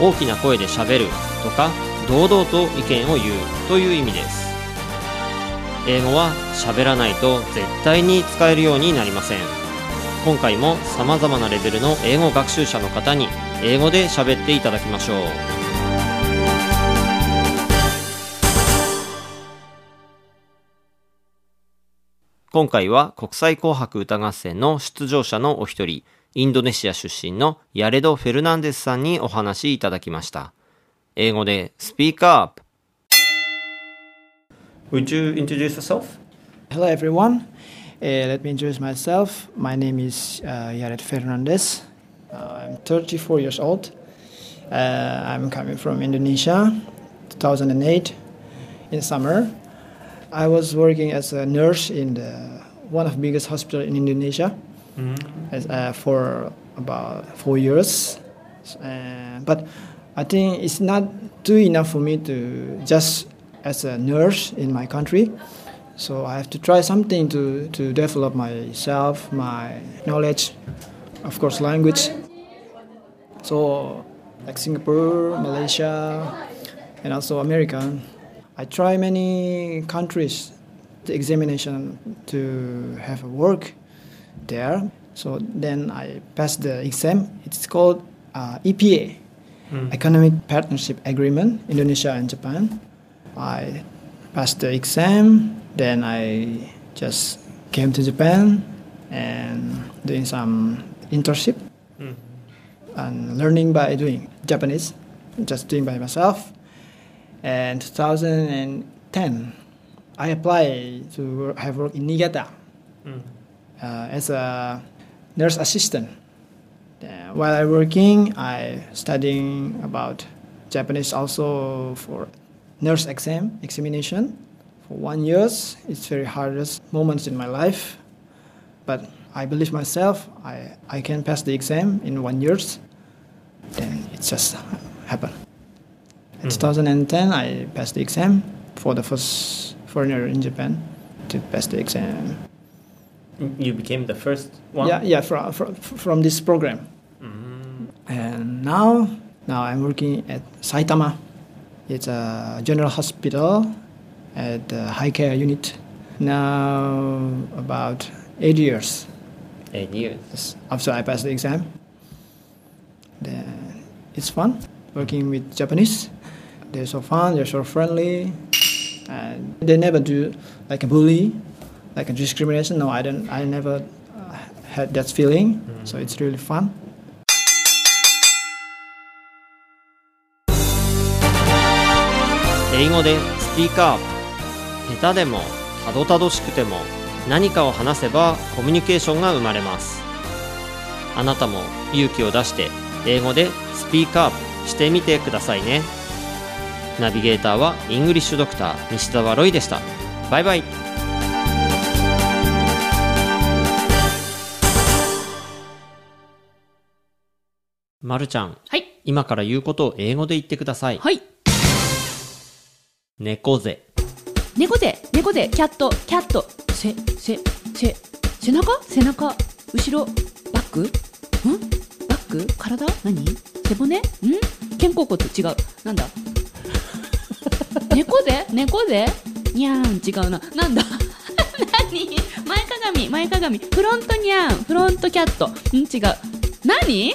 大きな声で喋るとか堂々と意見を言うという意味です。英語は喋らないと絶対に使えるようになりません。今回も様々なレベルの英語学習者の方に英語で喋っていただきましょう。今回は国際紅白歌合戦の出場者のお一人、インドネシア出身のヤレド・フェルナンデスさんにお話いただきました。英語で Speak Up! Would you introduce yourself? Hello, everyone. Uh, let me introduce myself. My name is uh, Yared Fernandez. Uh, I'm 34 years old. Uh, I'm coming from Indonesia, 2008, in summer. I was working as a nurse in the, one of the biggest hospital in Indonesia as, uh, for about four years. Uh, but I think it's not too enough for me to just as a nurse in my country. So I have to try something to, to develop myself, my knowledge, of course, language. So, like Singapore, Malaysia, and also America. I try many countries, the examination to have a work there. So then I passed the exam. It's called uh, EPA, Economic Partnership Agreement, Indonesia and Japan. I passed the exam. Then I just came to Japan and doing some internship and learning by doing Japanese, just doing by myself. And 2010, I applied to have work in Niigata uh, as a nurse assistant. Uh, while I working, I studying about Japanese also for nurse exam examination for one years. It's very hardest moments in my life, but I believe myself. I, I can pass the exam in one years. Then it just happened. In 2010, I passed the exam for the first foreigner in Japan to pass the exam. You became the first one? Yeah, yeah, from, from, from this program. Mm-hmm. And now, now I'm working at Saitama. It's a general hospital at the high care unit. Now about eight years Eight years. After I passed the exam. Then it's fun working with Japanese. They're so fun. They're so friendly, and they never do like a bully, like a discrimination? No, I don't. I never uh, had that feeling. So it's really fun. 英語でスピーカー下手でもたどたどしくても何かを話せばコミュニケーションが生まれますあなたも勇気を出して英語でスピーカーしてみてくださいねナビゲーターはイングリッシュドクター西澤ロイでしたバイバイまるちゃんはい。今から言うことを英語で言ってください。はい。猫背。猫背、猫背、キャット、キャット、せ、せ、せ、背中？背中、後ろ、バック？ん？バック？体？何？背骨？ん？肩甲骨？違う。なんだ？猫背？猫背？にゃーん、違うな。なんだ？何？前かがみ、前かがみ。フロントにゃーん、フロントキャット。ん？違う。何？